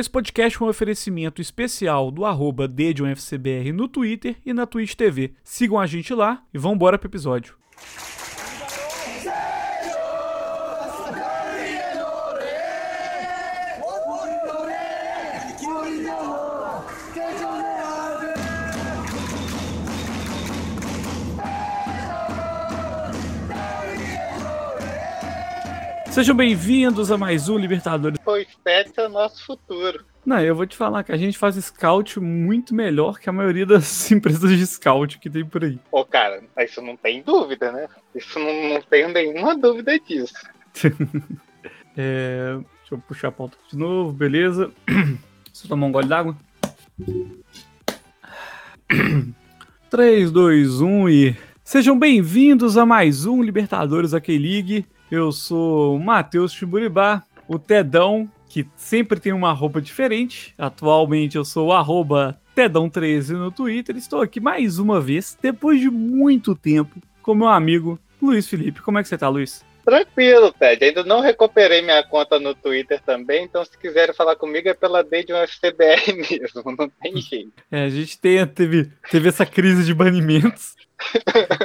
Esse podcast é um oferecimento especial do arroba no Twitter e na Twitch TV. Sigam a gente lá e vamos embora pro episódio. Sejam bem-vindos a mais um Libertadores. O Stats é o nosso futuro. Não, eu vou te falar que a gente faz scout muito melhor que a maioria das empresas de scout que tem por aí. Pô, cara, isso não tem dúvida, né? Isso não, não tenho nenhuma dúvida disso. é, deixa eu puxar a pauta de novo, beleza. Deixa eu tomar um gole d'água. 3, 2, 1 e. Sejam bem-vindos a mais um Libertadores da K-League. Eu sou o Matheus Chiburibá, o Tedão, que sempre tem uma roupa diferente. Atualmente eu sou o arroba Tedão13 no Twitter. Estou aqui mais uma vez, depois de muito tempo, com meu amigo Luiz Felipe. Como é que você tá, Luiz? Tranquilo, Ted. Ainda não recuperei minha conta no Twitter também, então se quiserem falar comigo é pela D de um FCBR mesmo, não tem jeito. É, a gente tem, teve, teve essa crise de banimentos.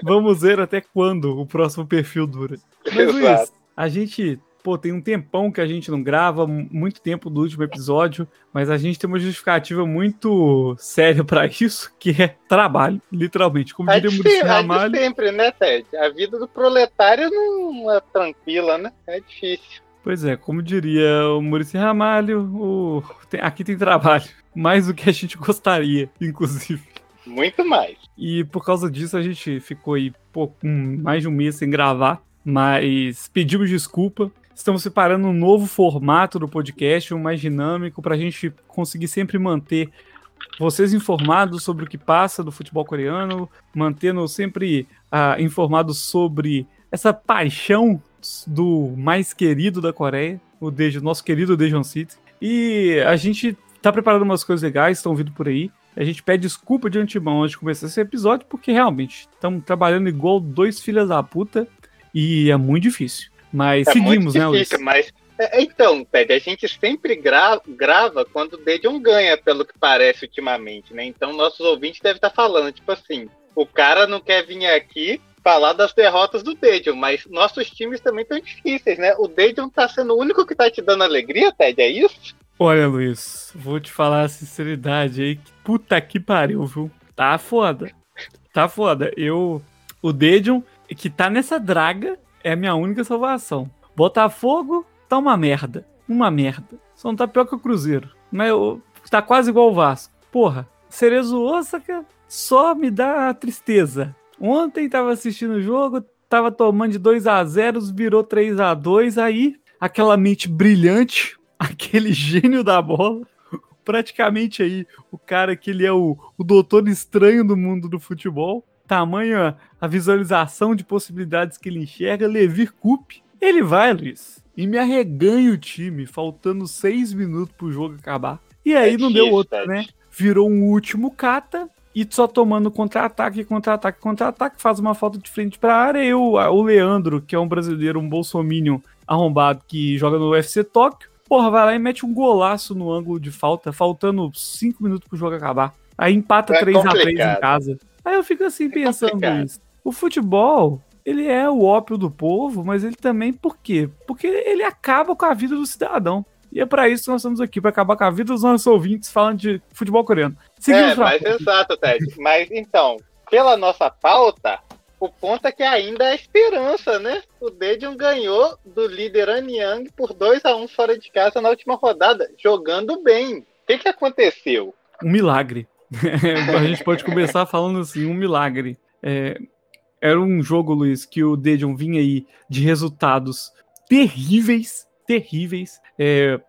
Vamos ver até quando o próximo perfil dura. Mas, Luiz, a gente, pô, tem um tempão que a gente não grava, muito tempo do último episódio, mas a gente tem uma justificativa muito séria para isso, que é trabalho, literalmente. Como diria Muricy Ramalho... É sempre, né, Ted? A vida do proletário não é tranquila, né? É difícil. Pois é, como diria o Muricy Ramalho, o... aqui tem trabalho. Mais do que a gente gostaria, inclusive. Muito mais. E por causa disso a gente ficou aí pô, um, mais de um mês sem gravar, mas pedimos desculpa. Estamos separando um novo formato do podcast, um mais dinâmico, para a gente conseguir sempre manter vocês informados sobre o que passa do futebol coreano, mantendo sempre uh, informados sobre essa paixão do mais querido da Coreia, o Dejo, nosso querido Dejon City. E a gente tá preparando umas coisas legais, estão vindo por aí. A gente pede desculpa de antemão antes de começar esse episódio, porque realmente estamos trabalhando igual dois filhas da puta e é muito difícil. Mas é seguimos, né, Luiz? Mas, é, então, Ted, a gente sempre gra grava quando o Dedion ganha, pelo que parece ultimamente, né? Então nossos ouvintes devem estar falando, tipo assim, o cara não quer vir aqui falar das derrotas do Dedion, mas nossos times também estão difíceis, né? O Dedion tá sendo o único que tá te dando alegria, Ted, é isso? Olha, Luiz, vou te falar a sinceridade aí. Que puta que pariu, viu? Tá foda. Tá foda. Eu. O Dedion, que tá nessa draga, é a minha única salvação. Botafogo tá uma merda. Uma merda. Só não tá pior que o Cruzeiro. Mas eu, tá quase igual o Vasco. Porra, Cerezo Osaka só me dá tristeza. Ontem tava assistindo o jogo, tava tomando de 2 a 0 virou 3 a 2 aí aquela mente brilhante aquele gênio da bola, praticamente aí o cara que ele é o, o doutor estranho do mundo do futebol, tamanho a visualização de possibilidades que ele enxerga, Levir Coupe, ele vai, Luiz, e me arreganha o time, faltando seis minutos pro jogo acabar. E aí é não deu outra, né? Virou um último cata e só tomando contra-ataque, contra-ataque, contra-ataque, faz uma falta de frente pra área. E o, o Leandro, que é um brasileiro, um bolsominion arrombado que joga no UFC Tóquio, Porra, vai lá e mete um golaço no ângulo de falta, faltando 5 minutos pro jogo acabar. Aí empata é 3x3 em casa. Aí eu fico assim é pensando isso. O futebol, ele é o ópio do povo, mas ele também por quê? Porque ele acaba com a vida do cidadão. E é para isso que nós estamos aqui, para acabar com a vida dos nossos ouvintes falando de futebol coreano. Seguimos é, mas exato, Ted. Mas então, pela nossa pauta, o ponto é que ainda é esperança, né? O Dedion ganhou do líder Anyang por 2 a 1 fora de casa na última rodada, jogando bem. O que, que aconteceu? Um milagre. a gente pode começar falando assim, um milagre. É, era um jogo, Luiz, que o Dedion vinha aí de resultados terríveis, terríveis. É,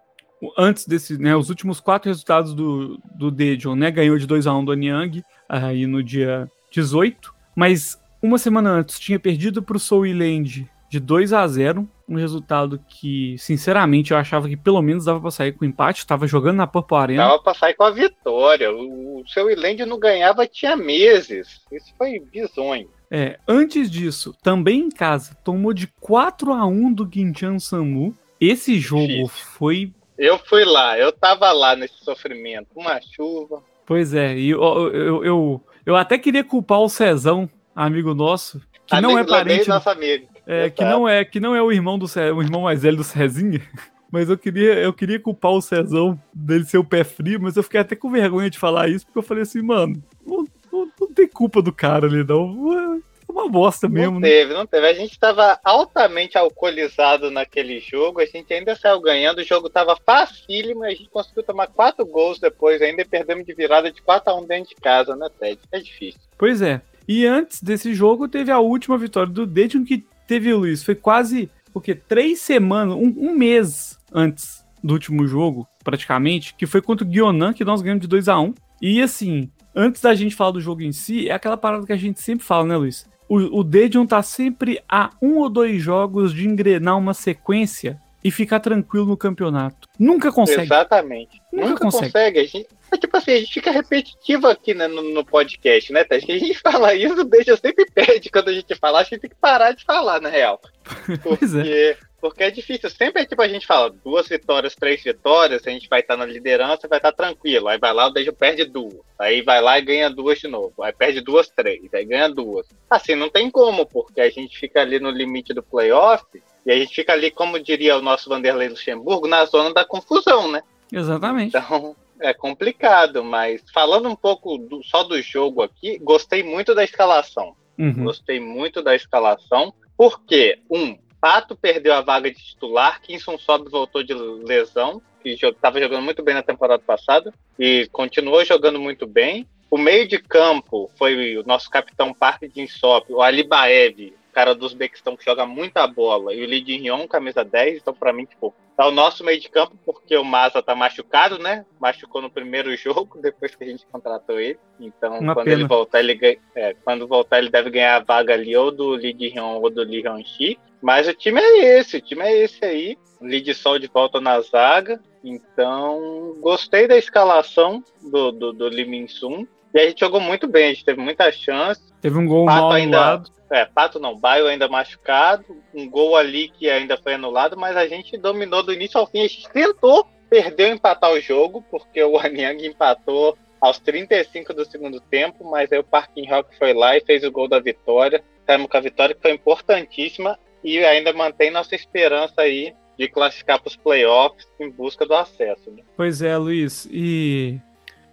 antes desse, né, os últimos quatro resultados do, do Dedion, né, ganhou de 2 a 1 do Anyang, aí no dia 18, mas uma semana antes tinha perdido para o Soul Land de 2 a 0 um resultado que, sinceramente, eu achava que pelo menos dava para sair com empate. Estava jogando na Purple Arena. Dava para sair com a vitória. O, o seu não ganhava tinha meses. Isso foi bizonho. É, antes disso, também em casa, tomou de 4 a 1 do Gintian Samu. Esse jogo foi Eu fui lá, eu tava lá nesse sofrimento. Uma chuva. Pois é, e eu, eu, eu, eu até queria culpar o Cezão, amigo nosso, que amigo não é parente. Nosso amigo. É, que não é, que não é o irmão do o irmão mais velho do Cezinha. Mas eu queria, eu queria culpar o Cezão dele ser o pé frio, mas eu fiquei até com vergonha de falar isso, porque eu falei assim, mano, não, não, não tem culpa do cara ali, não uma bosta mesmo. Não né? teve, não teve. A gente estava altamente alcoolizado naquele jogo, a gente ainda saiu ganhando, o jogo estava facílimo, a gente conseguiu tomar quatro gols depois ainda e perdemos de virada de 4 a 1 dentro de casa, né, Ted? É difícil. Pois é. E antes desse jogo teve a última vitória do Dedion que teve, Luiz, foi quase, o quê? Três semanas, um, um mês antes do último jogo, praticamente, que foi contra o Guionan, que nós ganhamos de 2 a 1 E assim, antes da gente falar do jogo em si, é aquela parada que a gente sempre fala, né, Luiz? o, o Dedion tá sempre a um ou dois jogos de engrenar uma sequência e ficar tranquilo no campeonato. Nunca consegue. Exatamente. Nunca, Nunca consegue. consegue. A gente, é tipo assim, a gente fica repetitivo aqui né, no, no, podcast, né, Tess? A gente fala isso, deixa sempre perde quando a gente fala. A gente tem que parar de falar, na real. Porque é. Porque é difícil. Sempre é tipo a gente fala, duas vitórias, três vitórias, a gente vai estar na liderança, vai estar tranquilo. Aí vai lá, o Dejo perde duas. Aí vai lá e ganha duas de novo. Aí perde duas, três. Aí ganha duas. Assim, não tem como, porque a gente fica ali no limite do playoff e a gente fica ali, como diria o nosso Vanderlei Luxemburgo, na zona da confusão, né? Exatamente. Então, é complicado, mas falando um pouco do, só do jogo aqui, gostei muito da escalação. Uhum. Gostei muito da escalação, porque, um, Pato perdeu a vaga de titular, Kinson Sobe voltou de lesão, que estava jogando muito bem na temporada passada e continuou jogando muito bem. O meio de campo foi o nosso capitão Park de Insop, o Ali Baev, cara do Uzbequistão que joga muita bola, e o Lee Rion, camisa 10, então para mim, tipo, tá o nosso meio de campo, porque o Maza tá machucado, né? Machucou no primeiro jogo, depois que a gente contratou ele. Então, Uma quando pena. ele voltar, ele é, quando voltar, ele deve ganhar a vaga ali ou do Lee Rion ou do Lee Hyun-shi. Mas o time é esse, o time é esse aí. Lead Sol de volta na zaga. Então, gostei da escalação do, do, do Lee Min Sun. E a gente jogou muito bem, a gente teve muita chance. Teve um gol Pato mal ainda, anulado. É, Pato não, Baio ainda machucado. Um gol ali que ainda foi anulado, mas a gente dominou do início ao fim. A gente tentou, perdeu empatar o jogo, porque o Anyang empatou aos 35 do segundo tempo, mas aí o Parkin Rock foi lá e fez o gol da vitória. Saímos com a vitória que foi importantíssima e ainda mantém nossa esperança aí de classificar para os playoffs em busca do acesso. Né? Pois é, Luiz. E,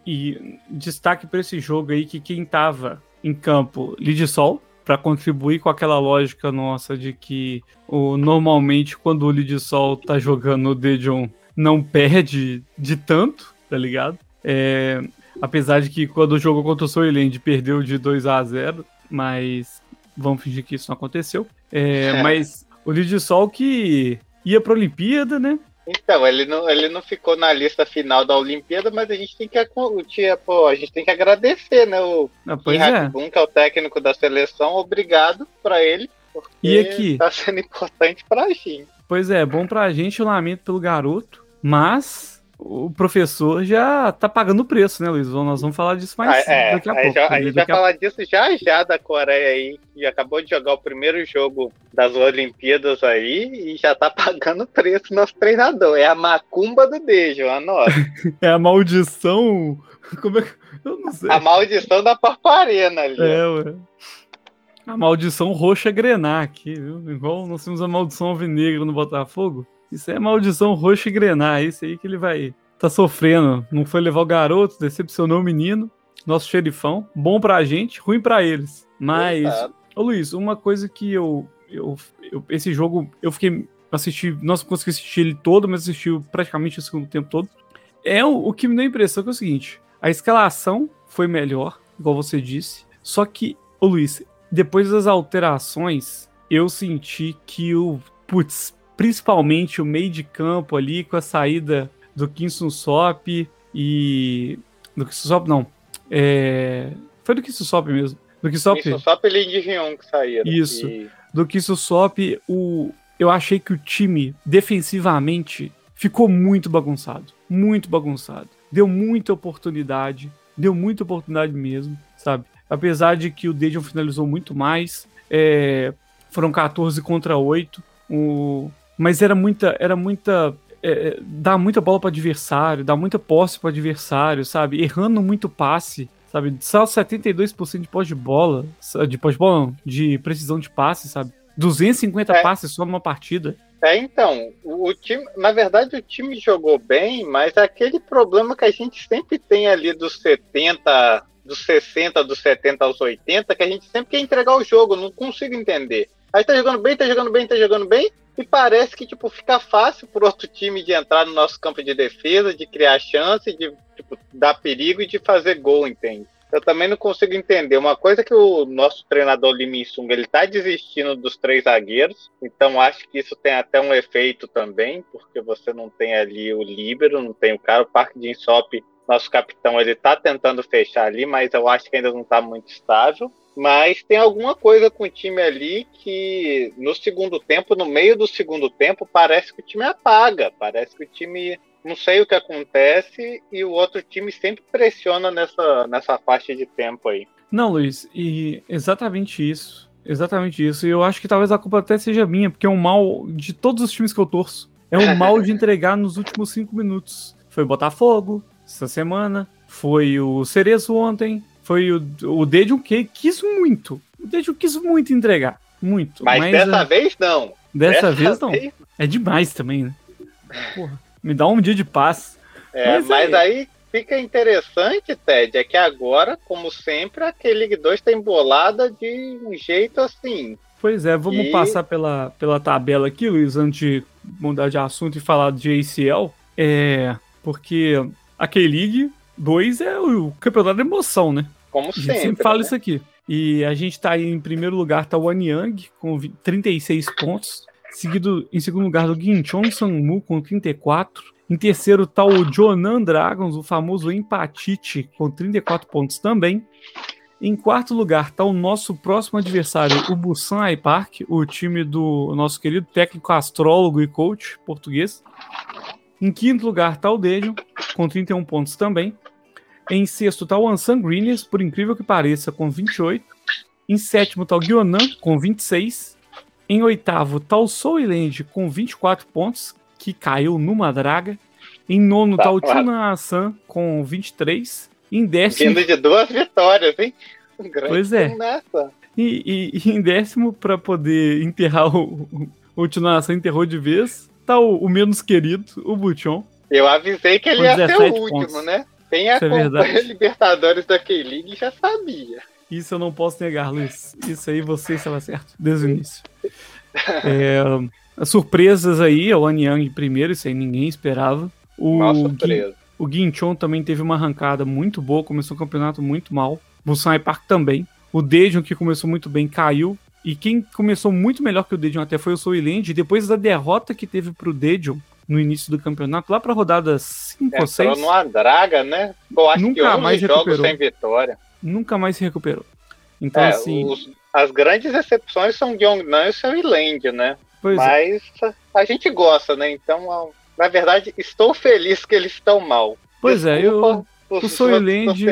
e destaque para esse jogo aí que quem estava em campo, Lidsol, para contribuir com aquela lógica nossa de que o, normalmente quando o Lidsol tá jogando o Dejon não perde de tanto, tá ligado? É, apesar de que quando o jogo contra o Soylent perdeu de 2 a 0 mas vamos fingir que isso não aconteceu. É, é. Mas o Lidsol que ia para a Olimpíada, né? Então, ele não, ele não ficou na lista final da Olimpíada, mas a gente tem que, pô, a gente tem que agradecer, né? O ah, pois é. Boom, que é o técnico da seleção, obrigado para ele, porque e aqui? tá sendo importante pra gente. Pois é, bom pra gente, eu lamento pelo garoto, mas o professor já tá pagando o preço, né, Luiz? Nós vamos falar disso mais ah, é, daqui a pouco. Já, a gente vai a... falar disso já já da Coreia aí, que acabou de jogar o primeiro jogo das Olimpíadas aí e já tá pagando o preço nosso treinador. É a macumba do Dejo, anota. é a maldição. Como é que. Eu não sei. A maldição da Parparena ali. É, ué. A maldição roxa grenar aqui, viu? Igual nós temos a maldição alvinegra no Botafogo. Isso é maldição roxa e grenar. É isso aí que ele vai tá sofrendo. Não foi levar o garoto, decepcionou o menino, nosso xerifão. Bom pra gente, ruim pra eles. Mas, ô Luiz, uma coisa que eu, eu, eu, Esse jogo, eu fiquei. Assisti. Não consegui assistir ele todo, mas assisti praticamente o segundo tempo todo. É o, o que me deu a impressão que é o seguinte: a escalação foi melhor, igual você disse. Só que, ô Luiz, depois das alterações, eu senti que o. Putz, principalmente o meio de campo ali com a saída do Kinsun Sop e. Do Kinsun Sop, não. É... Foi do Kinsun Sop mesmo. Do Kinsun Sop. E Lin Hyun que saíram. Isso. E... Do Kinsun Sop, o... eu achei que o time, defensivamente, ficou muito bagunçado. Muito bagunçado. Deu muita oportunidade. Deu muita oportunidade mesmo, sabe? Apesar de que o Dejon finalizou muito mais. É... Foram 14 contra 8. O, mas era muita, era muita, é, dá muita bola para adversário, dá muita posse para adversário, sabe? Errando muito passe, sabe? Só 72% de pós de bola, de pós de bola, não, de precisão de passe, sabe? 250 é. passes só numa partida. É, então, o time, na verdade o time jogou bem, mas é aquele problema que a gente sempre tem ali dos 70, dos 60, dos 70 aos 80, que a gente sempre quer entregar o jogo, não consigo entender. Aí tá jogando bem, tá jogando bem, tá jogando bem, e parece que, tipo, fica fácil pro outro time de entrar no nosso campo de defesa, de criar chance, de, tipo, dar perigo e de fazer gol, entende? Eu também não consigo entender. Uma coisa que o nosso treinador Lee Sung, ele tá desistindo dos três zagueiros, então acho que isso tem até um efeito também, porque você não tem ali o líbero, não tem o cara, o Parque de Insop, nosso capitão, ele tá tentando fechar ali, mas eu acho que ainda não tá muito estável. Mas tem alguma coisa com o time ali que no segundo tempo, no meio do segundo tempo, parece que o time apaga. Parece que o time não sei o que acontece e o outro time sempre pressiona nessa, nessa faixa de tempo aí. Não, Luiz, e exatamente isso. Exatamente isso. E eu acho que talvez a culpa até seja minha, porque é um mal de todos os times que eu torço. É um mal de entregar nos últimos cinco minutos. Foi Botafogo essa semana, foi o Cerezo ontem, foi o, o Dedion que quis muito. O Dedion quis muito entregar. Muito. Mas, mas dessa uh, vez não. Dessa, dessa vez não. Vez... É demais também, né? Porra, me dá um dia de paz. É, mas, mas aí... aí fica interessante, Ted, é que agora, como sempre, aquele League 2 tá embolada de um jeito assim. Pois é, vamos e... passar pela, pela tabela aqui, Luiz, antes de mudar de assunto e falar de ACL. É, porque a K-League 2 é o campeonato da emoção, né? Como sempre. A gente sempre fala né? isso aqui. E a gente tá aí em primeiro lugar, tá o Anyang, com 36 pontos. Seguido em segundo lugar do Ginchon Sanmu, com 34. Em terceiro tá o Jonan Dragons, o famoso Empatite, com 34 pontos também. Em quarto lugar tá o nosso próximo adversário, o Busan iPark, o time do nosso querido técnico astrólogo e coach português. Em quinto lugar está o Dejon, com 31 pontos também. Em sexto está o Ansan Greenies, por incrível que pareça, com 28. Em sétimo está o Guionan, com 26. Em oitavo está o Souland, com 24 pontos, que caiu numa draga. Em nono está tá o Tuna com 23. Em décimo... Vindo de duas vitórias, hein? Grande pois é. E, e, e, em décimo, para poder enterrar o, o, Tuna Assan enterrou de vez, tá o, o menos querido, o Buchon. Eu avisei que ele ia ser o último, pontos. né? Quem é acompanha é Libertadores da K-League já sabia. Isso eu não posso negar, Luiz. Isso aí você estava certo, desde o início. É, as surpresas aí, é o Anyang primeiro, isso aí ninguém esperava. O, surpresa. o Guinchon também teve uma arrancada muito boa, começou o campeonato muito mal. Busan Park também. O Dejon, que começou muito bem, caiu. E quem começou muito melhor que o Dejon até foi o Soiland. Depois da derrota que teve pro Dejon no início do campeonato, lá pra rodada 5 ou 6. numa draga, né? Eu acho nunca que mais recuperou. sem vitória. Nunca mais se recuperou. Então, é, assim. Os, as grandes exceções são Gyeongnan e o Soiland, né? Pois é. Mas é. a gente gosta, né? Então, na verdade, estou feliz que eles estão mal. Pois Desculpa é, eu. Os o Soiland.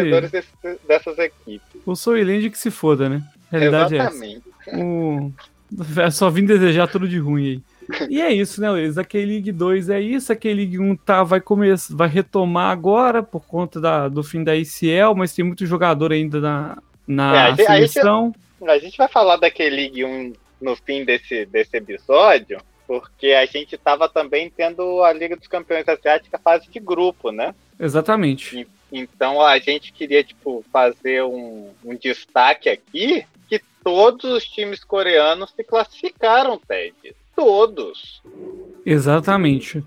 dessas equipes. O Soiland que se foda, né? A realidade Exatamente. é essa. O... Só vim desejar tudo de ruim aí. E é isso, né, Luiz? A K-League 2 é isso, a K-League 1 tá, vai, começar, vai retomar agora por conta da, do fim da ICL, mas tem muito jogador ainda na, na é, seleção. A gente, a gente vai falar da K-League 1 no fim desse, desse episódio, porque a gente tava também tendo a Liga dos Campeões Asiática fase de grupo, né? Exatamente. E, então a gente queria, tipo, fazer um, um destaque aqui todos os times coreanos se classificaram, Ted. Todos. Exatamente.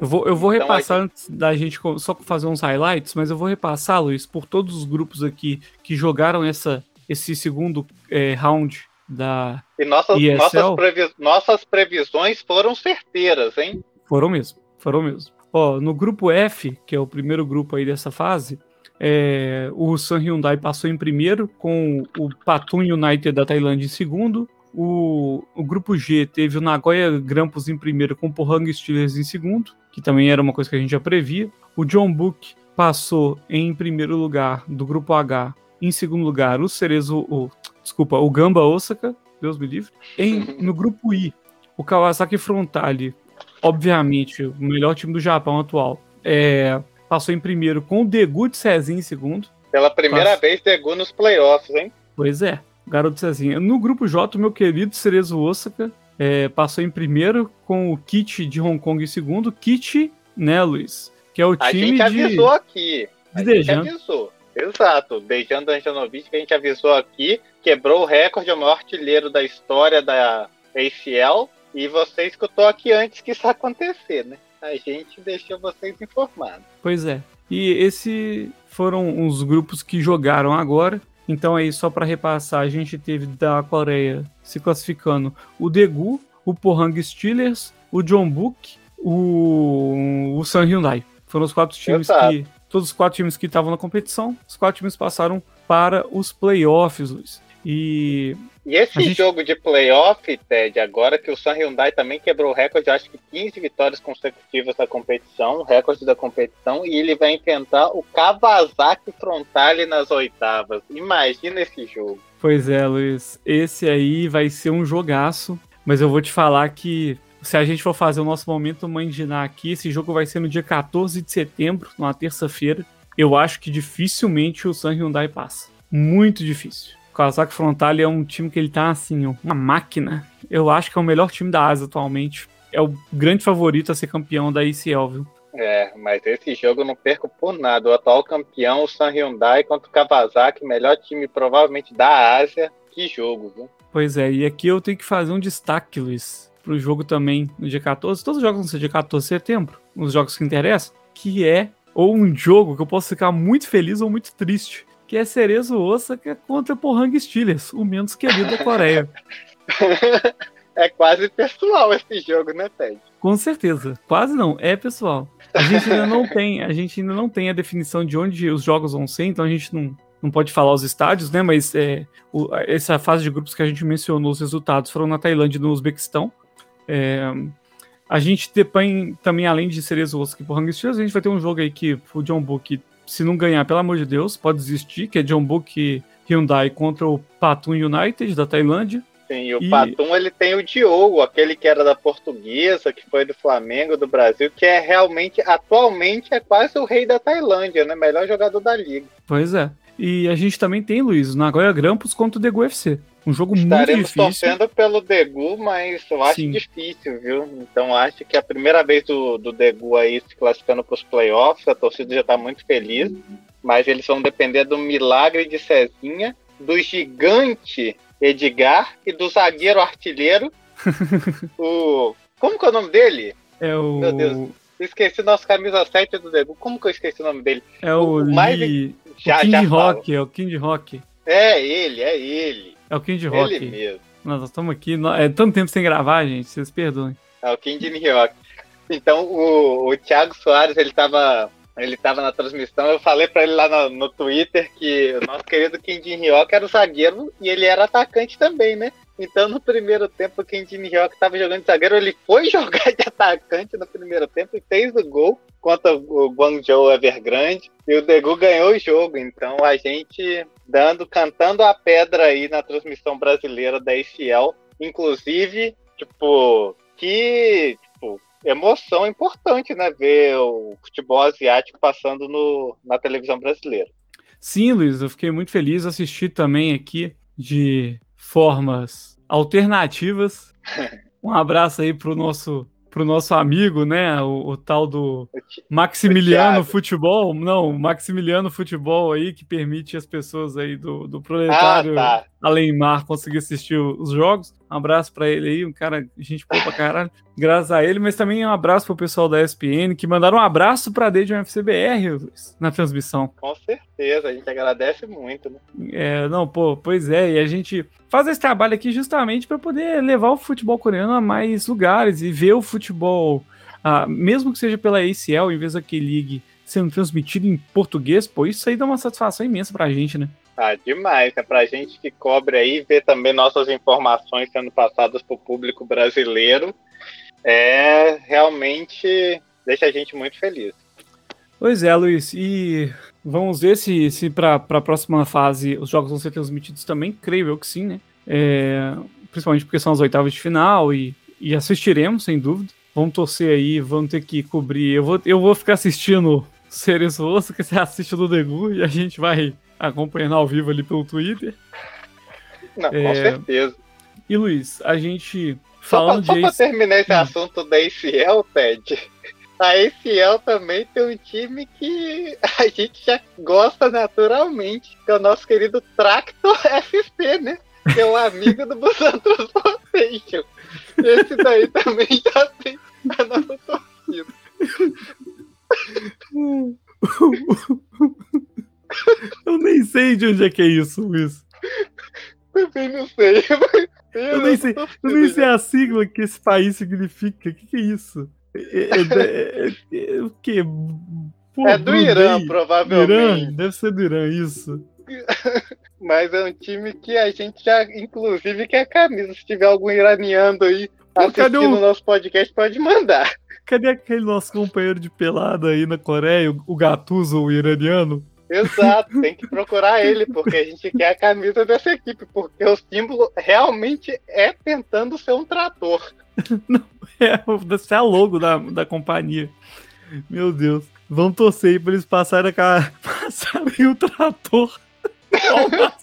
Eu vou, eu vou então, repassar gente... antes da gente só fazer uns highlights, mas eu vou repassar, Luiz, por todos os grupos aqui que jogaram essa, esse segundo é, round da. E nossas, nossas, previ... nossas previsões foram certeiras, hein? Foram mesmo, foram mesmo. Ó, no grupo F, que é o primeiro grupo aí dessa fase, é, o Sun Hyundai passou em primeiro, com o Patum United da Tailândia em segundo. O, o grupo G teve o Nagoya Grampus em primeiro, com o Pohang Steelers em segundo, que também era uma coisa que a gente já previa. O John Book passou em primeiro lugar do grupo H. Em segundo lugar, o Cerezo, o, desculpa, o Gamba Osaka, Deus me livre. Em, no grupo I, o Kawasaki Frontale obviamente, o melhor time do Japão atual. É, passou em primeiro com o Degu de Cezinha em segundo. Pela primeira Passa. vez, Degu nos playoffs, hein? Pois é, garoto Cezinha. No grupo J, o meu querido Cerezo Osaka é, passou em primeiro com o Kit de Hong Kong em segundo. Kit, né, Luiz? Que é o time. A gente avisou aqui. A de gente avisou. Exato. Dejan Danjanovic, que a gente avisou aqui, quebrou o recorde, é o maior artilheiro da história da ACL. E você escutou aqui antes que isso acontecer, né? A gente deixou vocês informados. Pois é. E esses foram os grupos que jogaram agora. Então aí, só para repassar, a gente teve da Coreia se classificando o Daegu, o Pohang Steelers, o John Book, o, o San Hyundai. Foram os quatro times Exato. que. Todos os quatro times que estavam na competição, os quatro times passaram para os playoffs, Luiz. E e esse gente... jogo de playoff, Ted, agora que o San Hyundai também quebrou o recorde, acho que 15 vitórias consecutivas da competição, recorde da competição, e ele vai enfrentar o Kawasaki Frontale nas oitavas. Imagina esse jogo. Pois é, Luiz. Esse aí vai ser um jogaço, mas eu vou te falar que se a gente for fazer o nosso momento mandinar aqui, esse jogo vai ser no dia 14 de setembro, numa terça-feira. Eu acho que dificilmente o San Hyundai passa. Muito difícil. Kawasaki Frontale é um time que ele tá assim, uma máquina. Eu acho que é o melhor time da Ásia atualmente. É o grande favorito a ser campeão da ICL, viu? É, mas esse jogo eu não perco por nada. O atual campeão, o San Hyundai contra o Kawasaki, melhor time provavelmente da Ásia. Que jogo, viu? Pois é, e aqui eu tenho que fazer um destaque, Luiz, pro jogo também no dia 14. Todos os jogos vão ser dia 14 de setembro, os jogos que interessam, que é ou um jogo que eu posso ficar muito feliz ou muito triste que é Cerezo Osaka contra Pohang Steelers, o menos querido da Coreia. é quase pessoal esse jogo, né, Ted? Com certeza. Quase não, é pessoal. A gente ainda não tem, a gente ainda não tem a definição de onde os jogos vão ser, então a gente não, não pode falar os estádios, né? Mas é, o, essa fase de grupos que a gente mencionou, os resultados foram na Tailândia e no Uzbequistão. É, a gente tem também, além de Cerezo Osaka e Pohang Steelers, a gente vai ter um jogo aí que o John Book se não ganhar, pelo amor de Deus, pode desistir, que é John Book Hyundai contra o Patum United da Tailândia. Sim, e o e... Patum ele tem o Diogo, aquele que era da Portuguesa, que foi do Flamengo, do Brasil, que é realmente, atualmente, é quase o rei da Tailândia, né? Melhor jogador da liga. Pois é. E a gente também tem, Luiz, Nagoya Grampus contra o Degu UFC. Um jogo Estaremos muito difícil. torcendo pelo Degu, mas eu acho Sim. difícil, viu? Então acho que é a primeira vez do, do Degu aí se classificando para os playoffs, a torcida já está muito feliz, mas eles vão depender do milagre de Cezinha, do gigante Edgar e do zagueiro artilheiro, o... Como que é o nome dele? É o... Meu Deus, esqueci nosso camisa 7 do Degu, como que eu esqueci o nome dele? É o, o mais... Já, o King já Rock, é o King Rock. É ele, é ele. É o King Rock. Ele mesmo. Nós estamos aqui. É tanto tempo sem gravar, gente. Vocês perdoem. É o King Rock. Então, o, o Thiago Soares, ele estava ele tava na transmissão, eu falei para ele lá no, no, Twitter que o nosso querido Kim Hyok era o zagueiro e ele era atacante também, né? Então no primeiro tempo o Kim Hyok estava jogando de zagueiro, ele foi jogar de atacante no primeiro tempo e fez o gol contra o Guangzhou Evergrande e o Degu ganhou o jogo. Então a gente dando, cantando a pedra aí na transmissão brasileira da ACL, inclusive, tipo, que emoção importante, né? Ver o futebol asiático passando no, na televisão brasileira. Sim, Luiz, eu fiquei muito feliz. Assisti também aqui de formas alternativas. Um abraço aí pro nosso pro nosso amigo, né? O, o tal do Maximiliano Futebol. Não, Maximiliano Futebol aí, que permite as pessoas aí do, do proletário ah, tá. Além mar conseguir assistir os jogos. Um abraço para ele aí, um cara, gente boa pra caralho. Graças a ele, mas também um abraço pro pessoal da ESPN, que mandaram um abraço pra Dejan FCBR na transmissão. Com certeza, a gente agradece muito, né? É, não, pô, pois é, e a gente faz esse trabalho aqui justamente para poder levar o futebol coreano a mais lugares e ver o futebol, ah, mesmo que seja pela ACL, em vez da K-League sendo transmitido em português, pô, isso aí dá uma satisfação imensa pra gente, né? Ah, demais. É pra gente que cobre aí, ver também nossas informações sendo passadas pro público brasileiro. É realmente deixa a gente muito feliz. Pois é, Luiz. E vamos ver se, se para a próxima fase os jogos vão ser transmitidos também. Creio eu que sim, né? É, principalmente porque são as oitavas de final e, e assistiremos, sem dúvida. Vamos torcer aí, vamos ter que cobrir. Eu vou, eu vou ficar assistindo Seres Osso, que você assiste do Degu, e a gente vai acompanhando ao vivo ali pelo Twitter. Não, é... com certeza. E Luiz, a gente. Falando só pra, de. Só pra terminar esse hum. assunto da ACL, Ted. A ACL também tem um time que a gente já gosta naturalmente, que é o nosso querido Tractor FC, né? Que é o amigo do Busan Transportation. Esse daí também já tem a nossa torcida. Eu nem sei de onde é que é isso, Luiz. Também não sei. Eu nem sei, eu nem sei a sigla que esse país significa. O que, que é isso? É, é, é, é o que? É do Irã, provavelmente. Irã? Deve ser do Irã, isso. Mas é um time que a gente já, inclusive, quer camisa. Se tiver algum iraniano aí Pô, assistindo o nosso podcast, pode mandar. Cadê aquele nosso companheiro de pelada aí na Coreia, o Gatuso, o iraniano? Exato, tem que procurar ele, porque a gente quer a camisa dessa equipe, porque o símbolo realmente é tentando ser um trator. Não, é, ser a logo da, da companhia. Meu Deus. Vamos torcer aí pra eles passarem, a, passarem o trator.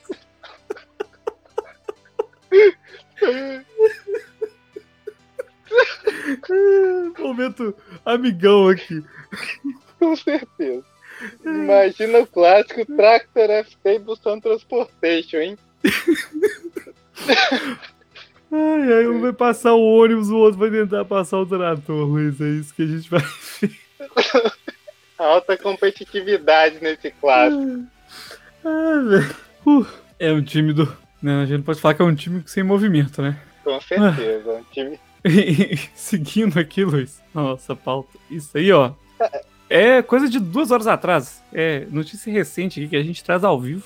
Momento amigão aqui. Com certeza. Imagina o clássico Tractor Busan Transportation, hein? Ai, ai, um vai passar o ônibus, o outro vai tentar passar o trator, Luiz. É isso que a gente vai ver. Alta competitividade nesse clássico. Ah, velho. Uh, é um time do. Né, a gente pode falar que é um time sem movimento, né? Com certeza, é um time. Seguindo aqui, Luiz, nossa pauta. Isso aí, ó. É coisa de duas horas atrás. É notícia recente aqui que a gente traz ao vivo.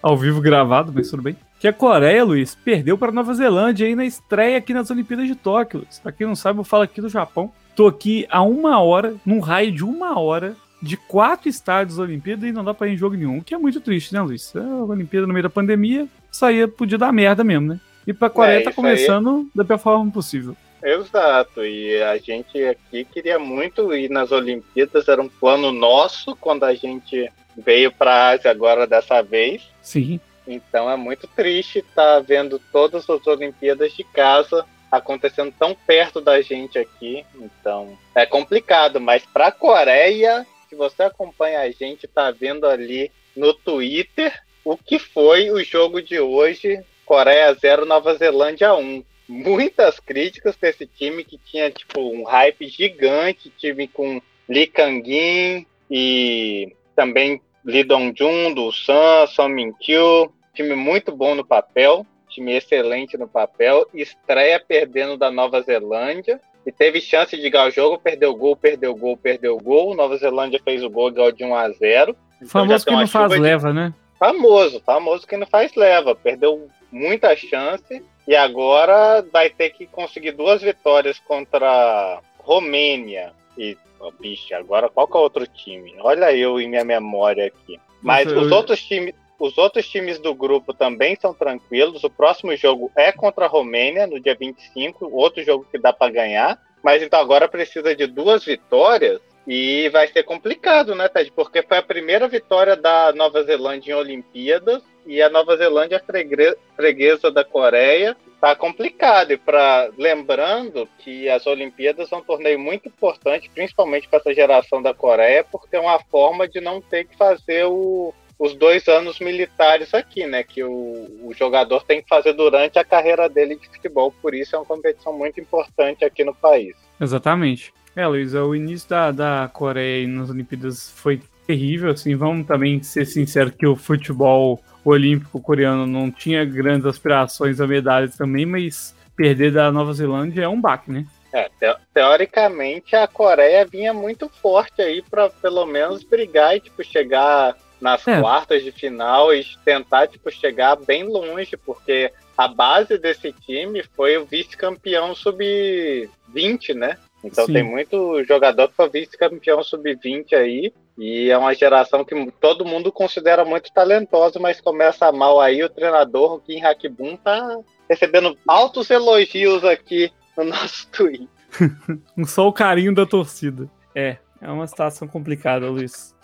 Ao vivo gravado, mas tudo bem. Que a Coreia, Luiz, perdeu para Nova Zelândia aí na estreia aqui nas Olimpíadas de Tóquio. Luiz. Pra quem não sabe, eu falo aqui do Japão. Tô aqui há uma hora, num raio de uma hora, de quatro estádios da Olimpíada e não dá pra ir em jogo nenhum. O que é muito triste, né, Luiz? A Olimpíada no meio da pandemia, saía, podia dar merda mesmo, né? E pra Coreia é, tá começando aí... da pior forma possível. Exato, e a gente aqui queria muito ir nas Olimpíadas, era um plano nosso quando a gente veio para a Ásia agora dessa vez. Sim. Então é muito triste estar tá vendo todas as Olimpíadas de casa acontecendo tão perto da gente aqui. Então é complicado, mas para a Coreia, se você acompanha a gente, tá vendo ali no Twitter o que foi o jogo de hoje, Coreia 0, Nova Zelândia 1 muitas críticas desse time que tinha tipo um hype gigante, time com Lee Kang-in e também Lee Dong-jun do Sun, Son Min-kyu, time muito bom no papel, time excelente no papel, estreia perdendo da Nova Zelândia. E teve chance de ganhar o jogo, perdeu gol, perdeu gol, perdeu gol, Nova Zelândia fez o gol ganhou de 1 a 0. Então famoso que não faz de... leva, né? Famoso, famoso que não faz leva, perdeu muita chance e agora vai ter que conseguir duas vitórias contra Romênia. E, oh, bicho, agora qual que é o outro time? Olha eu em minha memória aqui. Mas os outros times. Os outros times do grupo também são tranquilos. O próximo jogo é contra a Romênia, no dia 25, outro jogo que dá para ganhar. Mas então agora precisa de duas vitórias e vai ser complicado, né, Ted? Porque foi a primeira vitória da Nova Zelândia em Olimpíadas e a Nova Zelândia é freguesa da Coreia. Tá complicado. E para lembrando que as Olimpíadas são um torneio muito importante, principalmente para essa geração da Coreia, porque é uma forma de não ter que fazer o, os dois anos militares aqui, né? Que o, o, jogador tem que fazer durante a carreira dele de futebol. Por isso é uma competição muito importante aqui no país. Exatamente. É, Luiz, o início da, da Coreia nas Olimpíadas foi terrível, assim, vamos também ser sinceros que o futebol olímpico coreano não tinha grandes aspirações a medalhas também, mas perder da Nova Zelândia é um baque, né? É, te teoricamente a Coreia vinha muito forte aí para pelo menos brigar e tipo chegar nas é. quartas de final e tentar tipo chegar bem longe, porque a base desse time foi o vice-campeão sub-20, né? Então Sim. tem muito jogador que foi vice-campeão sub-20 aí. E é uma geração que todo mundo considera muito talentosa, mas começa mal aí. O treinador, Kim Hakbun, tá recebendo altos elogios aqui no nosso Twitter. Só o carinho da torcida. É, é uma situação complicada, Luiz.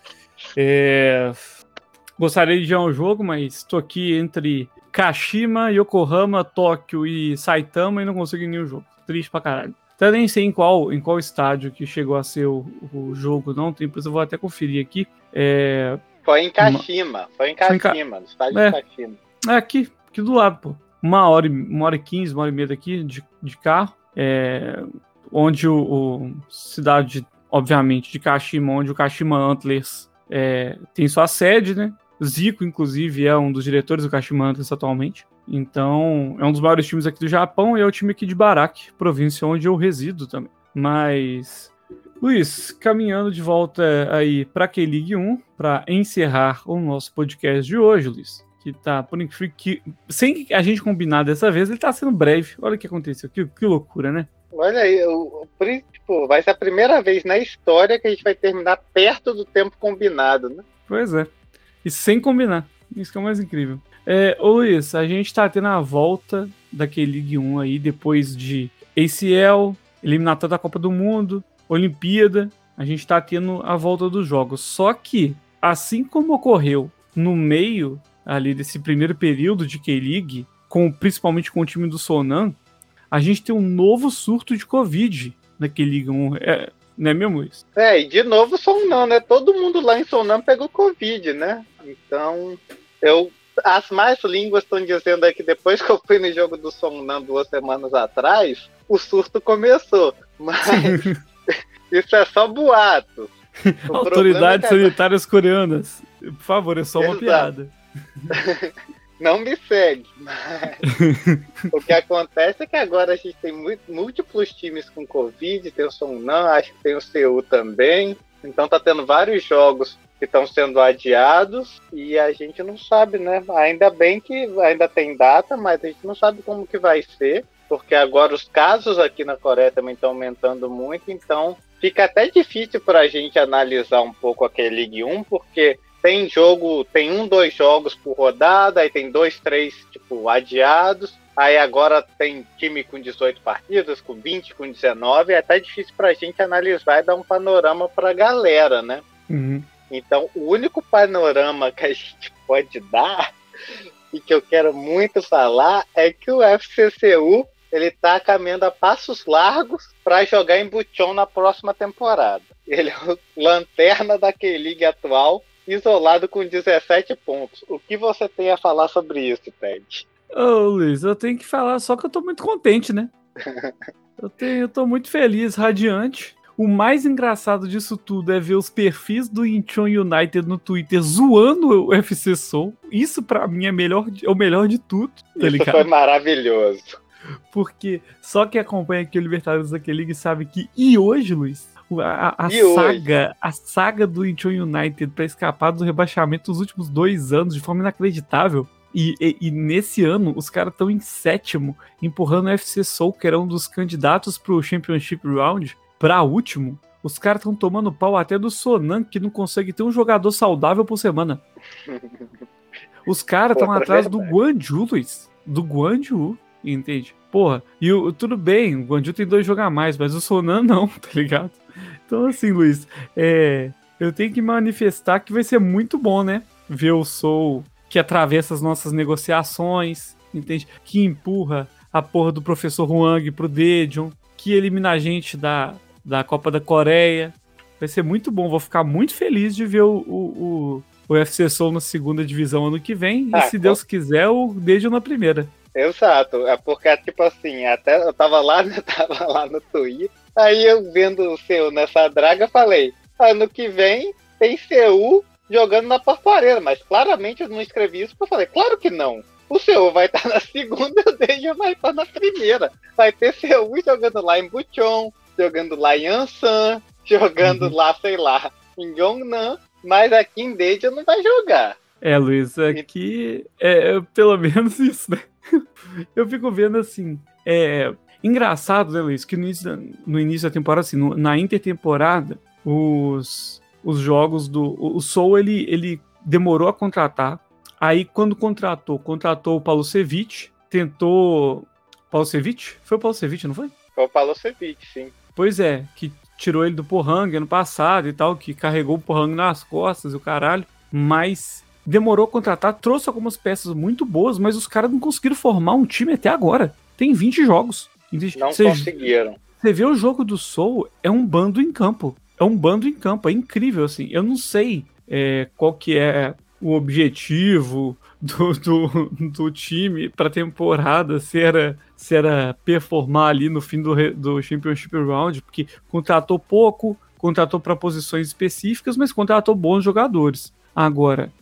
É... Gostaria de ir ao jogo, mas estou aqui entre Kashima, Yokohama, Tóquio e Saitama e não consigo nenhum jogo. Triste pra caralho. Até nem sei em qual, em qual estádio que chegou a ser o, o jogo, não. Tem, depois eu vou até conferir aqui. É... Foi em Kashima. Foi em Kashima, no estádio é. de Kashima. É, aqui, aqui do lado, pô. Uma hora, uma hora e quinze, uma hora e meia daqui de, de carro. É, onde o, o, cidade, obviamente, de Kashima, onde o Kashima Antlers é, tem sua sede, né? Zico, inclusive, é um dos diretores do Kashima Antlers atualmente. Então, é um dos maiores times aqui do Japão e é o time aqui de Barak, província onde eu resido também. Mas, Luiz, caminhando de volta aí para a K-League 1, para encerrar o nosso podcast de hoje, Luiz que tá, por incrível que. Sem a gente combinar dessa vez, ele tá sendo breve. Olha o que aconteceu. Que, que loucura, né? Olha aí, o, tipo, vai ser a primeira vez na história que a gente vai terminar perto do tempo combinado, né? Pois é. E sem combinar. Isso que é o mais incrível. É, ô Luiz, a gente tá tendo a volta daquele League 1 aí, depois de ACL, eliminatória da Copa do Mundo, Olimpíada. A gente tá tendo a volta dos jogos. Só que, assim como ocorreu no meio ali desse primeiro período de K-League, com, principalmente com o time do Sonan, a gente tem um novo surto de Covid na K-League 1. É, não é mesmo isso? É, e de novo Sonan, né? Todo mundo lá em Sonan pegou Covid, né? Então, eu as mais línguas estão dizendo é que depois que eu fui no jogo do Sonan duas semanas atrás, o surto começou. Mas isso é só boato. Autoridades é que... sanitárias coreanas. Por favor, é só uma Exato. piada. Não me segue. o que acontece é que agora a gente tem múltiplos times com Covid, tem o Sonam, acho que tem o CU também. Então tá tendo vários jogos que estão sendo adiados e a gente não sabe, né? Ainda bem que ainda tem data, mas a gente não sabe como que vai ser, porque agora os casos aqui na Coreia também estão aumentando muito, então fica até difícil para a gente analisar um pouco aquele League 1, porque tem jogo, tem um, dois jogos por rodada, aí tem dois, três, tipo, adiados. Aí agora tem time com 18 partidas, com 20, com 19. É até difícil pra gente analisar e dar um panorama pra galera, né? Uhum. Então, o único panorama que a gente pode dar e que eu quero muito falar é que o FCCU ele tá caminhando a passos largos para jogar em Buchon na próxima temporada. Ele é o lanterna da K-League atual isolado com 17 pontos. O que você tem a falar sobre isso, Ted? Ô, Luiz, eu tenho que falar só que eu tô muito contente, né? eu, tenho, eu tô muito feliz, radiante. O mais engraçado disso tudo é ver os perfis do Incheon United no Twitter zoando o FC Soul. Isso para mim é, melhor, é o melhor de tudo, tá Isso foi maravilhoso. Porque só quem acompanha aqui o Libertadores daquele League sabe que. E hoje, Luiz, a, a saga, a saga do Incheon United para escapar do rebaixamento dos últimos dois anos de forma inacreditável. E, e, e nesse ano, os caras estão em sétimo, empurrando o FC Soul, que era um dos candidatos pro Championship Round, para último. Os caras estão tomando pau até do Sonan, que não consegue ter um jogador saudável por semana. Os caras estão atrás do Guanju, Luiz. Do Guanju, entende? Porra, e o, tudo bem, o Guanju tem dois jogar mais, mas o Sonan não, tá ligado? Então, assim, Luiz, é, eu tenho que manifestar que vai ser muito bom, né? Ver o Soul que atravessa as nossas negociações, entende? Que empurra a porra do professor Huang pro Dejon, que elimina a gente da, da Copa da Coreia. Vai ser muito bom, vou ficar muito feliz de ver o, o, o, o UFC Soul na segunda divisão ano que vem. Ah, e se Deus quiser, o Dejon na primeira. Exato, é porque, tipo assim, até eu tava lá, eu tava lá no Twitter, Aí eu vendo o seu nessa draga, falei: ano que vem tem CU jogando na Parpareira, mas claramente eu não escrevi isso, porque eu falei: claro que não. O seu vai estar na segunda, o Deja vai estar na primeira. Vai ter CU jogando lá em Buchon, jogando lá em Ansan, jogando uhum. lá, sei lá, em Gyeongnan, mas aqui em Deja não vai jogar. É, Luiz, aqui é, é pelo menos isso, né? Eu fico vendo assim, é, Engraçado, né, Luiz, que no início, no início da temporada, assim, no, na intertemporada, os, os jogos do. O Soul ele, ele demorou a contratar. Aí, quando contratou, contratou o Paulo Cevic, tentou. Paulo Cevic? Foi o Paulo Cevic, não foi? Foi o Paulo Cevic, sim. Pois é, que tirou ele do Pohang ano passado e tal, que carregou o Pohang nas costas e o caralho. Mas demorou a contratar, trouxe algumas peças muito boas, mas os caras não conseguiram formar um time até agora. Tem 20 jogos. Não Cê, conseguiram. Você vê o jogo do Soul, é um bando em campo. É um bando em campo, é incrível, assim. Eu não sei é, qual que é o objetivo do, do, do time para temporada, se era, se era performar ali no fim do, do Championship Round, porque contratou pouco, contratou para posições específicas, mas contratou bons jogadores. Agora,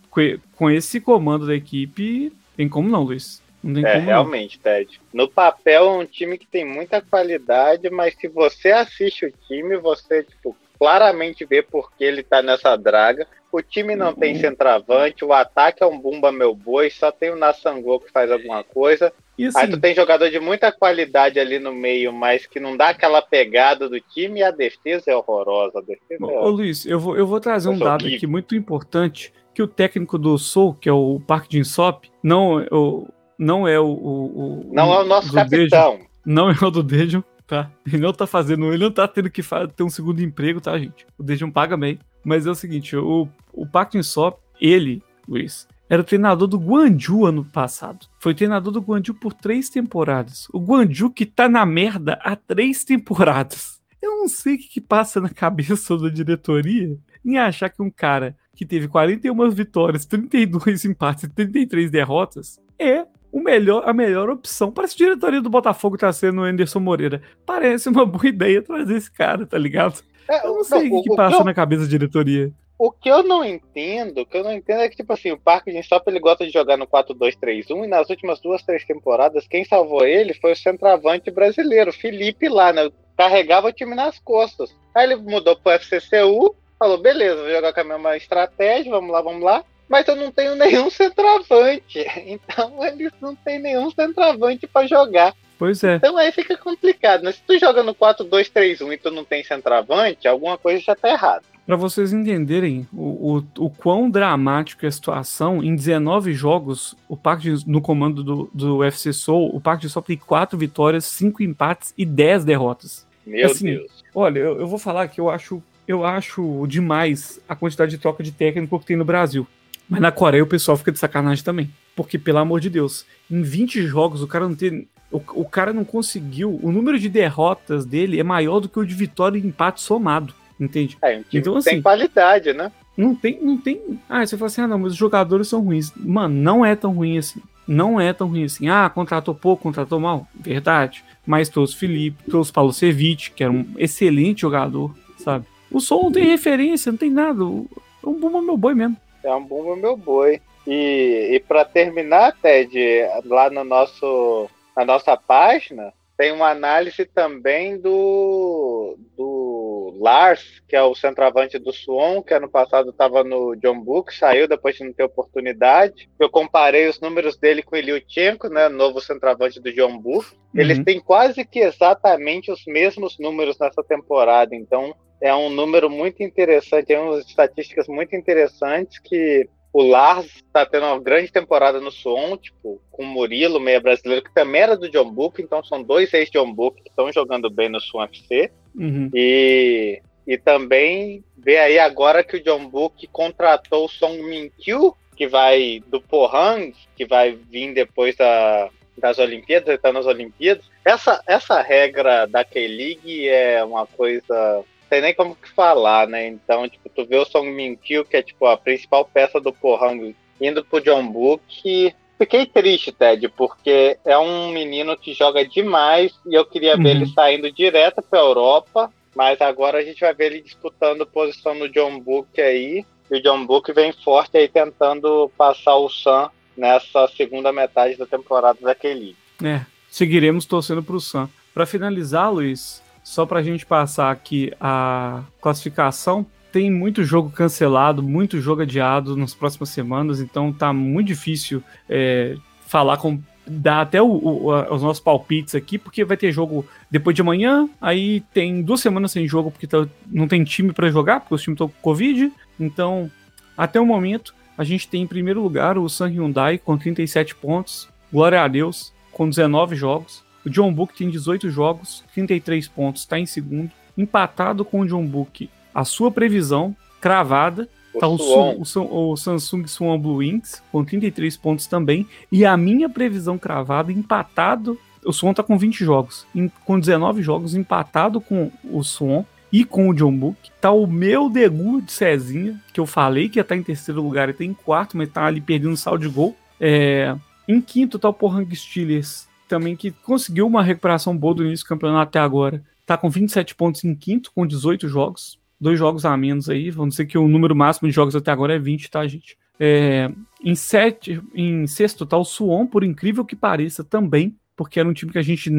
com esse comando da equipe, tem como não, Luiz. Não é, realmente, não. Ted. No papel é um time que tem muita qualidade, mas se você assiste o time, você tipo, claramente vê porque ele tá nessa draga. O time não tem centroavante, o ataque é um bumba meu boi, só tem o Nassangô que faz alguma coisa. Assim, Aí tu tem jogador de muita qualidade ali no meio, mas que não dá aquela pegada do time e a defesa é horrorosa. Defesa ô, é... ô Luiz, eu vou, eu vou trazer um dado aqui muito importante, que o técnico do Soul, que é o Park Jin-sop, não, o, não é o, o, o Não é o nosso capitão. Dejo, não é o do Dejon, tá? Ele não tá fazendo, ele não tá tendo que ter um segundo emprego, tá, gente? O Dejon paga bem. Mas é o seguinte, o, o Park Jin-sop, ele, Luiz, era treinador do Guangzhou ano passado. Foi treinador do Guangzhou por três temporadas. O Guangzhou que tá na merda há três temporadas. Eu não sei o que, que passa na cabeça da diretoria em achar que um cara que teve 41 vitórias, 32 empates e 33 derrotas é o melhor, a melhor opção. Parece que a diretoria do Botafogo tá sendo o Anderson Moreira. Parece uma boa ideia trazer esse cara, tá ligado? É, eu não sei não, o que, que passa na cabeça da diretoria. O que eu não entendo, o que eu não entendo é que, tipo assim, o Parque de Stop ele gosta de jogar no 4-2-3-1 e nas últimas duas, três temporadas, quem salvou ele foi o centroavante brasileiro, Felipe lá, né? Carregava o time nas costas. Aí ele mudou pro FCCU, falou, beleza, vou jogar com a mesma estratégia, vamos lá, vamos lá. Mas eu não tenho nenhum centroavante. Então eles não têm nenhum centroavante para jogar. Pois é. Então aí fica complicado, né? Se tu joga no 4-2-3-1 e tu não tem centroavante, alguma coisa já tá errada. Para vocês entenderem o, o, o, quão dramático é a situação, em 19 jogos, o Parque no comando do, do UFC Soul, o Parque de Sol tem 4 vitórias, 5 empates e 10 derrotas. Meu assim, Deus. Olha, eu, eu, vou falar que eu acho, eu acho demais a quantidade de troca de técnico que tem no Brasil. Mas na Coreia o pessoal fica de sacanagem também. Porque, pelo amor de Deus, em 20 jogos o cara não tem. O, o cara não conseguiu. O número de derrotas dele é maior do que o de vitória e empate somado. Entende? É, um então, assim, tem qualidade, né? Não tem, não tem. Ah, você fala assim, ah, não, mas os jogadores são ruins. Mano, não é tão ruim assim. Não é tão ruim assim. Ah, contratou pouco, contratou mal. Verdade. Mas trouxe Felipe, trouxe Paulo Cevic, que era um excelente jogador, sabe? O som não tem referência, não tem nada. É um bumba meu boi mesmo. É um bumba meu boi. E, e para terminar, Ted, lá no nosso, na nossa página, tem uma análise também do, do Lars, que é o centroavante do Suon, que ano passado estava no John Book, saiu depois de não ter oportunidade. Eu comparei os números dele com o Iliutchenko, né, novo centroavante do John Book. Uhum. Eles têm quase que exatamente os mesmos números nessa temporada, então é um número muito interessante, tem umas estatísticas muito interessantes que o Lars está tendo uma grande temporada no som, tipo, com o Murilo, meia brasileiro, que também era do John Book, então são dois ex-John Book que estão jogando bem no Sun FC. Uhum. E, e também vê aí agora que o John Book contratou o Song Min Kyu, que vai do Pohang, que vai vir depois da, das Olimpíadas, está nas Olimpíadas. Essa, essa regra da K-League é uma coisa tem nem como que falar, né? Então, tipo, tu vê o Song Min que é tipo a principal peça do Pohang, indo pro John Book. Fiquei triste, Ted, porque é um menino que joga demais e eu queria uhum. ver ele saindo direto pra Europa, mas agora a gente vai ver ele disputando posição no John Book aí. E o John Book vem forte aí tentando passar o Sam nessa segunda metade da temporada daquele. É, seguiremos torcendo pro Sam. Para finalizar, Luiz, só para a gente passar aqui a classificação, tem muito jogo cancelado, muito jogo adiado nas próximas semanas, então tá muito difícil é, falar com. dar até o, o, os nossos palpites aqui, porque vai ter jogo depois de amanhã, aí tem duas semanas sem jogo, porque tá, não tem time para jogar, porque os times estão com Covid. Então, até o momento, a gente tem em primeiro lugar o San Hyundai com 37 pontos, glória a Deus, com 19 jogos. O John Book tem 18 jogos, 33 pontos, está em segundo. empatado com o John Book. A sua previsão cravada O Tá o. Su- o o Samsung Swan Blue Wings com 33 pontos também. E a minha previsão cravada, empatado. O Swan tá com 20 jogos. em- com 19 jogos, empatado com o Swan e com o John Book. Tá o meu Degu de Cezinha, que eu falei que ia estar em terceiro lugar e tá em quarto, mas tá ali perdendo saldo de gol. É, em quinto tá o Pohang Steelers, também que conseguiu uma recuperação boa do início do campeonato até agora. Tá com 27 pontos em quinto, com 18 jogos dois jogos a menos aí. Vamos dizer que o número máximo de jogos até agora é 20, tá, gente? É, em, sete, em sexto tá o Suon, por incrível que pareça, também, porque era um time que a gente,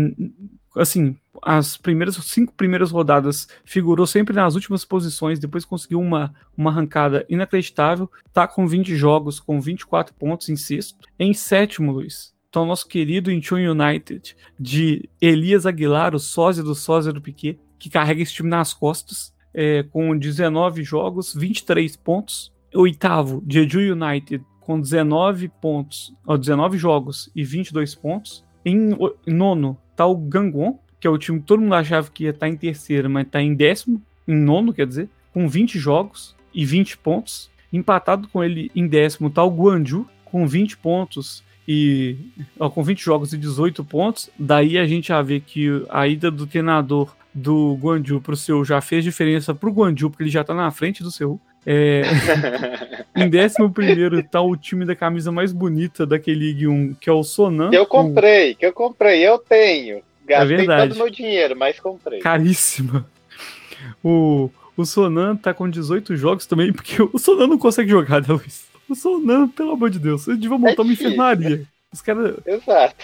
assim, as primeiras cinco primeiras rodadas figurou sempre nas últimas posições, depois conseguiu uma, uma arrancada inacreditável, tá com 20 jogos, com 24 pontos em sexto. Em sétimo, Luiz, tá o nosso querido Incheon United, de Elias Aguilar, o sósia do sósia do Piquet, que carrega esse time nas costas, é, com 19 jogos, 23 pontos. Oitavo, Jeju United, com 19 pontos, ó, 19 jogos e 22 pontos. Em, nono, tá o Gangwon, que é o time que todo mundo achava que ia estar em terceiro, mas tá em décimo, em nono, quer dizer, com 20 jogos e 20 pontos. Empatado com ele em décimo tá o Guanju, com 20 pontos e ó, com 20 jogos e 18 pontos. Daí a gente já vê que a ida do treinador do Guanju pro Seul já fez diferença pro Guanju, porque ele já tá na frente do Seul. É, em décimo primeiro tá o time da camisa mais bonita daquele League 1, que é o Sonan. Que eu com- comprei, que eu comprei, eu tenho. Gastei verdade. todo o meu dinheiro, mas comprei. caríssima. O, o Sonan tá com 18 jogos também, porque o Sonan não consegue jogar, né, Luiz? O Sonan, pelo amor de Deus, eles deviam montar uma difícil. enfermaria. Os caras Exato.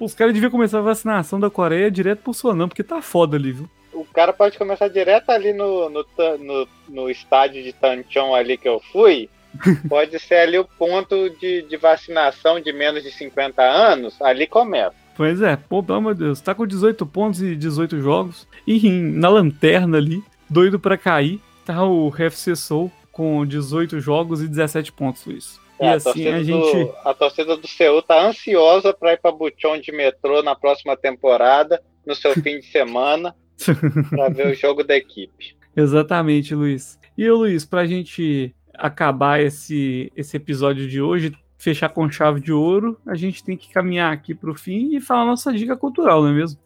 os cara deviam começar a vacinação da Coreia direto pro Sonan, porque tá foda ali, viu? O cara pode começar direto ali no, no, no, no estádio de Tanchon ali que eu fui. Pode ser ali o ponto de, de vacinação de menos de 50 anos. Ali começa. Pois é, pô, pelo amor de Deus, tá com 18 pontos e 18 jogos. E na lanterna ali, doido pra cair, tá o FC Soul com 18 jogos e 17 pontos, Luiz. E É, a, assim a gente. do, a torcida do Seul tá ansiosa para ir para Buchon de metrô na próxima temporada, no seu fim de semana, para ver o jogo da equipe. Exatamente, Luiz. E o Luiz, pra gente acabar esse, esse episódio de hoje, fechar com chave de ouro, a gente tem que caminhar aqui pro fim e falar nossa dica cultural, não é mesmo?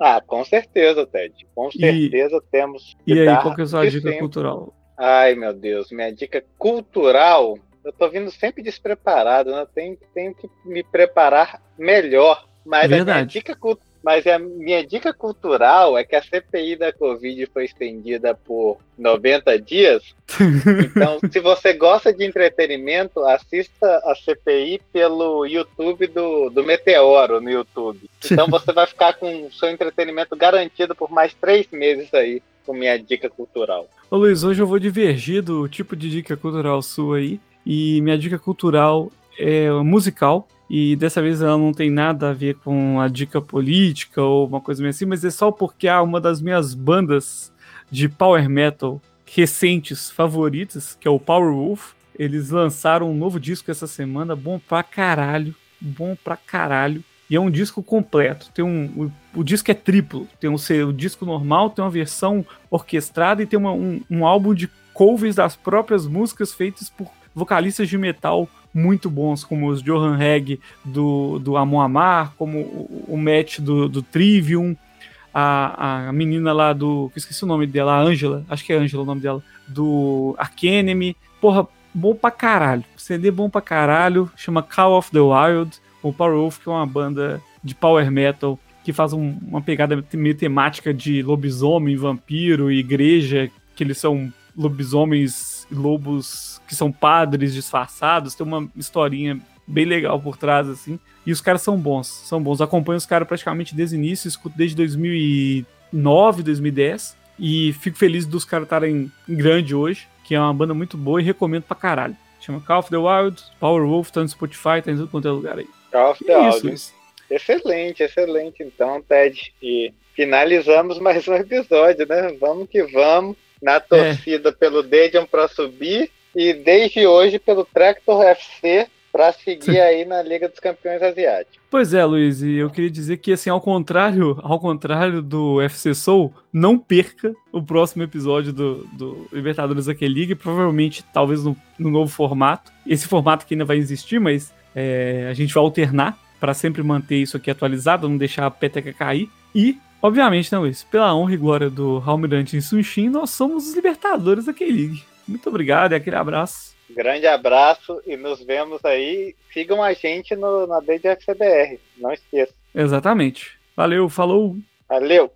Ah, com certeza, Ted. Com E- certeza temos que E aí, qual que é a sua dica sempre. cultural? Ai, meu Deus, minha dica cultural. Eu tô vindo sempre despreparado, né? Tenho, tenho que me preparar melhor. Mas a minha Verdade. dica cul- mas a minha dica cultural é que a CPI da Covid foi estendida por 90 dias. Então, se você gosta de entretenimento, assista a CPI pelo YouTube do, do Meteoro no YouTube. Então você vai ficar com o seu entretenimento garantido por mais três meses aí com minha dica cultural. Ô Luiz, hoje eu vou divergir do tipo de dica cultural sua aí. E minha dica cultural é musical. E dessa vez ela não tem nada a ver com a dica política ou uma coisa meio assim, mas é só porque há uma das minhas bandas de power metal recentes favoritas, que é o Power Wolf. Eles lançaram um novo disco essa semana, bom pra caralho, bom pra caralho. E é um disco completo. Tem um, o, o disco é triplo. Tem um, o disco normal, tem uma versão orquestrada e tem uma- um, um álbum de covers das próprias músicas feitas por vocalistas de metal muito bons, como os Johan Reg do, do Amon Amar, como o, o Matt do, do Trivium, a, a menina lá do. esqueci o nome dela, a Angela, acho que é Angela o nome dela, do Arcanemy. Porra, bom pra caralho. CD bom pra caralho, chama Call of the Wild. O Power Wolf, que é uma banda de power metal que faz um- uma pegada meio temática de lobisomem, vampiro e igreja, que eles são lobisomens lobos que são padres disfarçados, tem uma historinha bem legal por trás, assim. E os caras são bons, são bons. Acompanho os caras praticamente desde o início, escuto desde 2009, 2010. E fico feliz dos caras estarem grande hoje, que é uma banda muito boa e recomendo pra caralho. Chama Call of the Wild, Power Wolf, tá no Spotify, tá em tudo quanto é lugar aí. Call of the é Wild. Excelente, excelente. Então, Ted, e finalizamos mais um episódio, né? Vamos que vamos. Na torcida pelo Dedion para subir e desde hoje pelo Tractor FC Pra seguir aí na Liga dos Campeões Asiáticos. Pois é, Luiz, e eu queria dizer que, assim, ao contrário, ao contrário do FC Soul, não perca o próximo episódio do, do Libertadores Aquele League, provavelmente, talvez no, no, novo formato. Esse formato que ainda vai existir, mas é, a gente vai alternar para sempre manter isso aqui atualizado, não deixar a peteca cair. E, obviamente, né, Luiz, pela honra e glória do Almirante Sunshin, nós somos os Libertadores Aquele League. Muito obrigado e aquele abraço. Grande abraço e nos vemos aí. Sigam a gente no, na BDFCBR, não esqueça. Exatamente. Valeu, falou. Valeu.